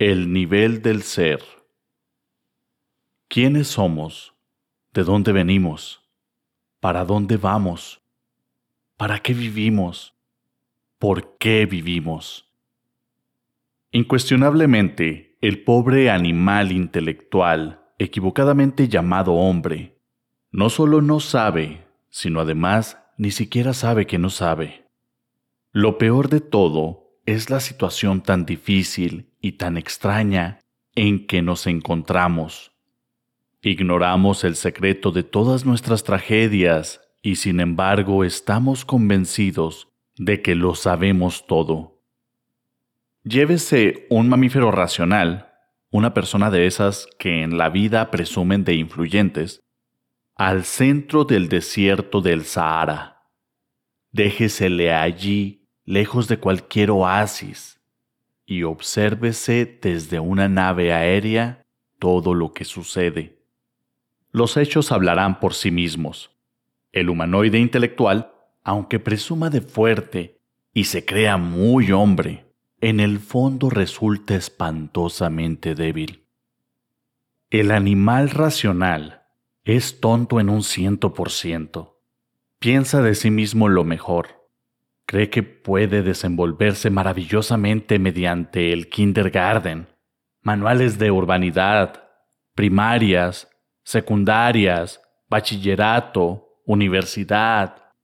El nivel del ser. ¿Quiénes somos? ¿De dónde venimos? ¿Para dónde vamos? ¿Para qué vivimos? ¿Por qué vivimos? Incuestionablemente, el pobre animal intelectual, equivocadamente llamado hombre, no solo no sabe, sino además ni siquiera sabe que no sabe. Lo peor de todo es la situación tan difícil y tan extraña en que nos encontramos. Ignoramos el secreto de todas nuestras tragedias y sin embargo estamos convencidos de que lo sabemos todo. Llévese un mamífero racional, una persona de esas que en la vida presumen de influyentes, al centro del desierto del Sahara. Déjesele allí, lejos de cualquier oasis, y obsérvese desde una nave aérea todo lo que sucede. Los hechos hablarán por sí mismos. El humanoide intelectual, aunque presuma de fuerte y se crea muy hombre, en el fondo resulta espantosamente débil. El animal racional es tonto en un ciento por ciento. Piensa de sí mismo lo mejor cree que puede desenvolverse maravillosamente mediante el kindergarten, manuales de urbanidad, primarias, secundarias, bachillerato, universidad,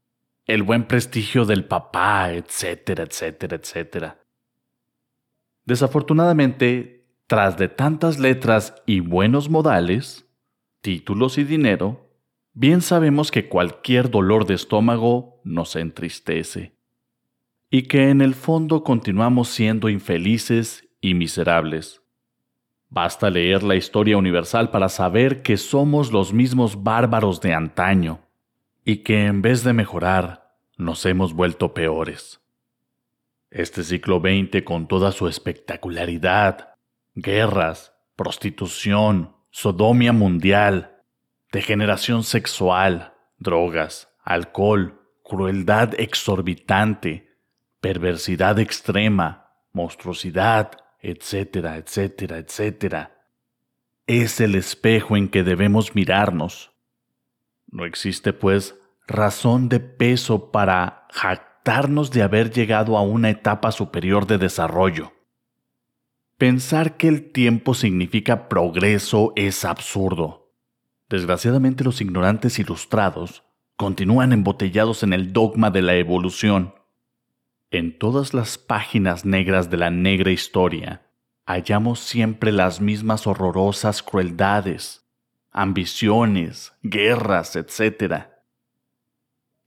el buen prestigio del papá, etcétera, etcétera, etcétera. Desafortunadamente, tras de tantas letras y buenos modales, títulos y dinero, bien sabemos que cualquier dolor de estómago nos entristece y que en el fondo continuamos siendo infelices y miserables. Basta leer la historia universal para saber que somos los mismos bárbaros de antaño y que en vez de mejorar, nos hemos vuelto peores. Este siglo XX con toda su espectacularidad, guerras, prostitución, sodomia mundial, degeneración sexual, drogas, alcohol, crueldad exorbitante, perversidad extrema, monstruosidad, etcétera, etcétera, etcétera. Es el espejo en que debemos mirarnos. No existe, pues, razón de peso para jactarnos de haber llegado a una etapa superior de desarrollo. Pensar que el tiempo significa progreso es absurdo. Desgraciadamente los ignorantes ilustrados continúan embotellados en el dogma de la evolución en todas las páginas negras de la negra historia hallamos siempre las mismas horrorosas crueldades, ambiciones, guerras, etc.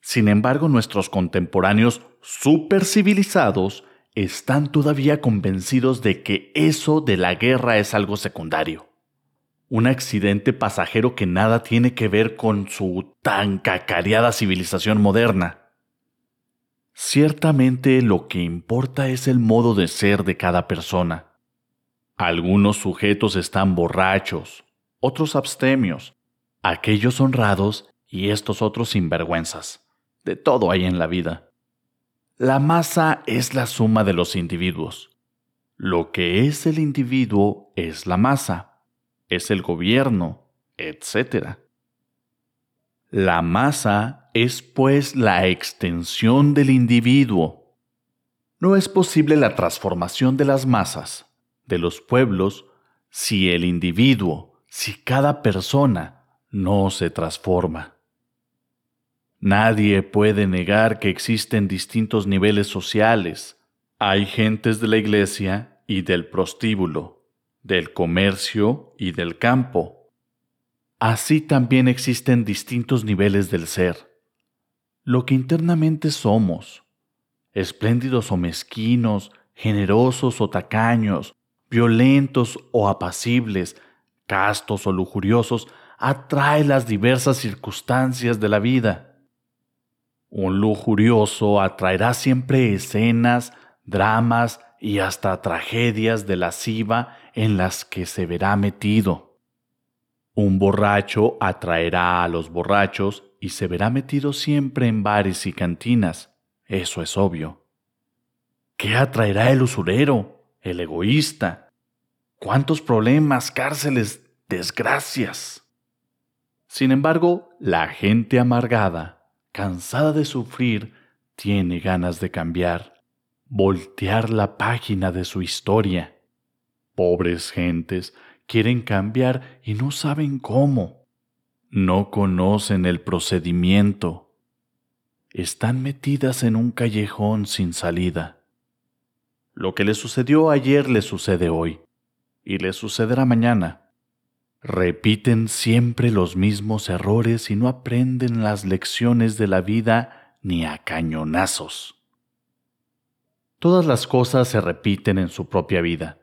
Sin embargo, nuestros contemporáneos supercivilizados están todavía convencidos de que eso de la guerra es algo secundario. Un accidente pasajero que nada tiene que ver con su tan cacareada civilización moderna. Ciertamente lo que importa es el modo de ser de cada persona. Algunos sujetos están borrachos, otros abstemios, aquellos honrados y estos otros sinvergüenzas. De todo hay en la vida. La masa es la suma de los individuos. Lo que es el individuo es la masa, es el gobierno, etc. La masa es pues la extensión del individuo. No es posible la transformación de las masas, de los pueblos, si el individuo, si cada persona no se transforma. Nadie puede negar que existen distintos niveles sociales. Hay gentes de la iglesia y del prostíbulo, del comercio y del campo Así también existen distintos niveles del ser. Lo que internamente somos, espléndidos o mezquinos, generosos o tacaños, violentos o apacibles, castos o lujuriosos, atrae las diversas circunstancias de la vida. Un lujurioso atraerá siempre escenas, dramas y hasta tragedias de lasciva en las que se verá metido. Un borracho atraerá a los borrachos y se verá metido siempre en bares y cantinas, eso es obvio. ¿Qué atraerá el usurero, el egoísta? ¿Cuántos problemas, cárceles, desgracias? Sin embargo, la gente amargada, cansada de sufrir, tiene ganas de cambiar, voltear la página de su historia. Pobres gentes quieren cambiar y no saben cómo. No conocen el procedimiento. Están metidas en un callejón sin salida. Lo que les sucedió ayer les sucede hoy y les sucederá mañana. Repiten siempre los mismos errores y no aprenden las lecciones de la vida ni a cañonazos. Todas las cosas se repiten en su propia vida.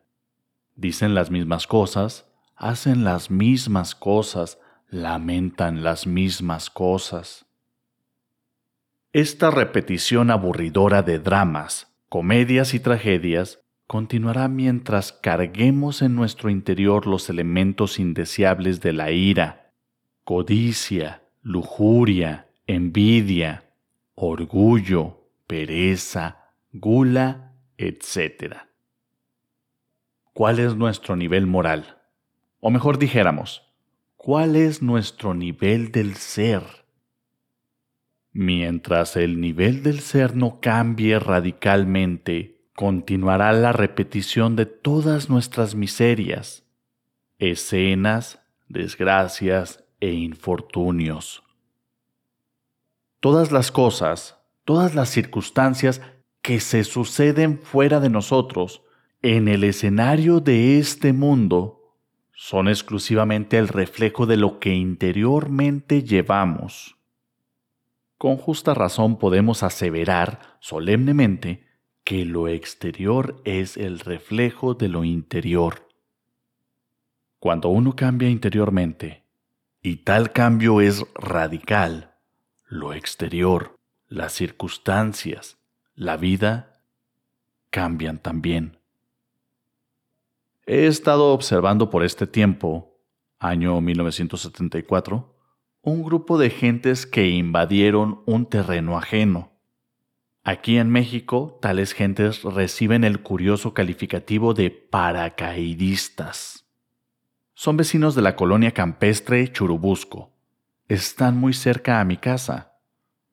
Dicen las mismas cosas, hacen las mismas cosas, lamentan las mismas cosas. Esta repetición aburridora de dramas, comedias y tragedias continuará mientras carguemos en nuestro interior los elementos indeseables de la ira, codicia, lujuria, envidia, orgullo, pereza, gula, etc. ¿Cuál es nuestro nivel moral? O mejor dijéramos, ¿Cuál es nuestro nivel del ser? Mientras el nivel del ser no cambie radicalmente, continuará la repetición de todas nuestras miserias, escenas, desgracias e infortunios. Todas las cosas, todas las circunstancias que se suceden fuera de nosotros, en el escenario de este mundo, son exclusivamente el reflejo de lo que interiormente llevamos. Con justa razón podemos aseverar solemnemente que lo exterior es el reflejo de lo interior. Cuando uno cambia interiormente, y tal cambio es radical, lo exterior, las circunstancias, la vida, cambian también. He estado observando por este tiempo, año 1974, un grupo de gentes que invadieron un terreno ajeno. Aquí en México, tales gentes reciben el curioso calificativo de paracaidistas. Son vecinos de la colonia campestre Churubusco. Están muy cerca a mi casa,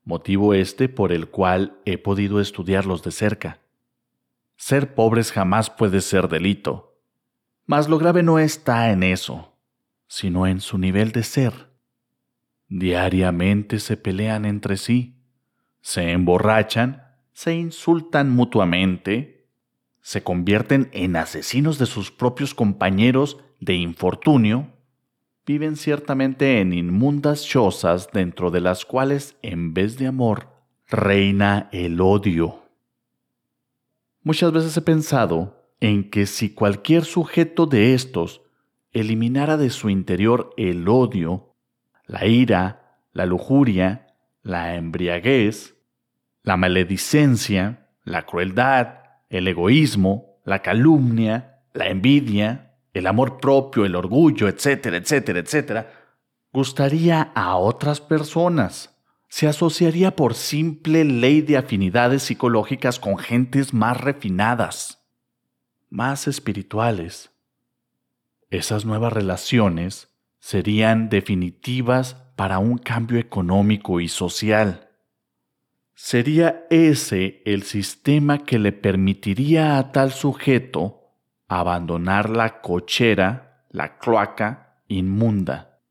motivo este por el cual he podido estudiarlos de cerca. Ser pobres jamás puede ser delito mas lo grave no está en eso, sino en su nivel de ser. Diariamente se pelean entre sí, se emborrachan, se insultan mutuamente, se convierten en asesinos de sus propios compañeros de infortunio, viven ciertamente en inmundas chozas dentro de las cuales en vez de amor reina el odio. Muchas veces he pensado en que si cualquier sujeto de estos eliminara de su interior el odio, la ira, la lujuria, la embriaguez, la maledicencia, la crueldad, el egoísmo, la calumnia, la envidia, el amor propio, el orgullo, etcétera, etcétera, etcétera, gustaría a otras personas. Se asociaría por simple ley de afinidades psicológicas con gentes más refinadas más espirituales. Esas nuevas relaciones serían definitivas para un cambio económico y social. Sería ese el sistema que le permitiría a tal sujeto abandonar la cochera, la cloaca inmunda.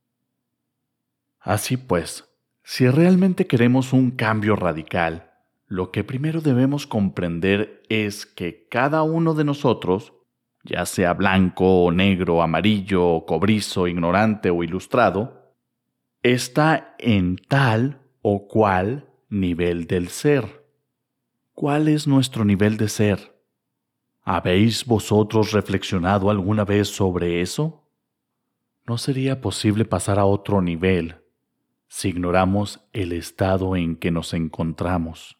Así pues, si realmente queremos un cambio radical, lo que primero debemos comprender es que cada uno de nosotros, ya sea blanco negro, amarillo, cobrizo, ignorante o ilustrado, está en tal o cual nivel del ser. ¿Cuál es nuestro nivel de ser? ¿Habéis vosotros reflexionado alguna vez sobre eso? No sería posible pasar a otro nivel si ignoramos el estado en que nos encontramos.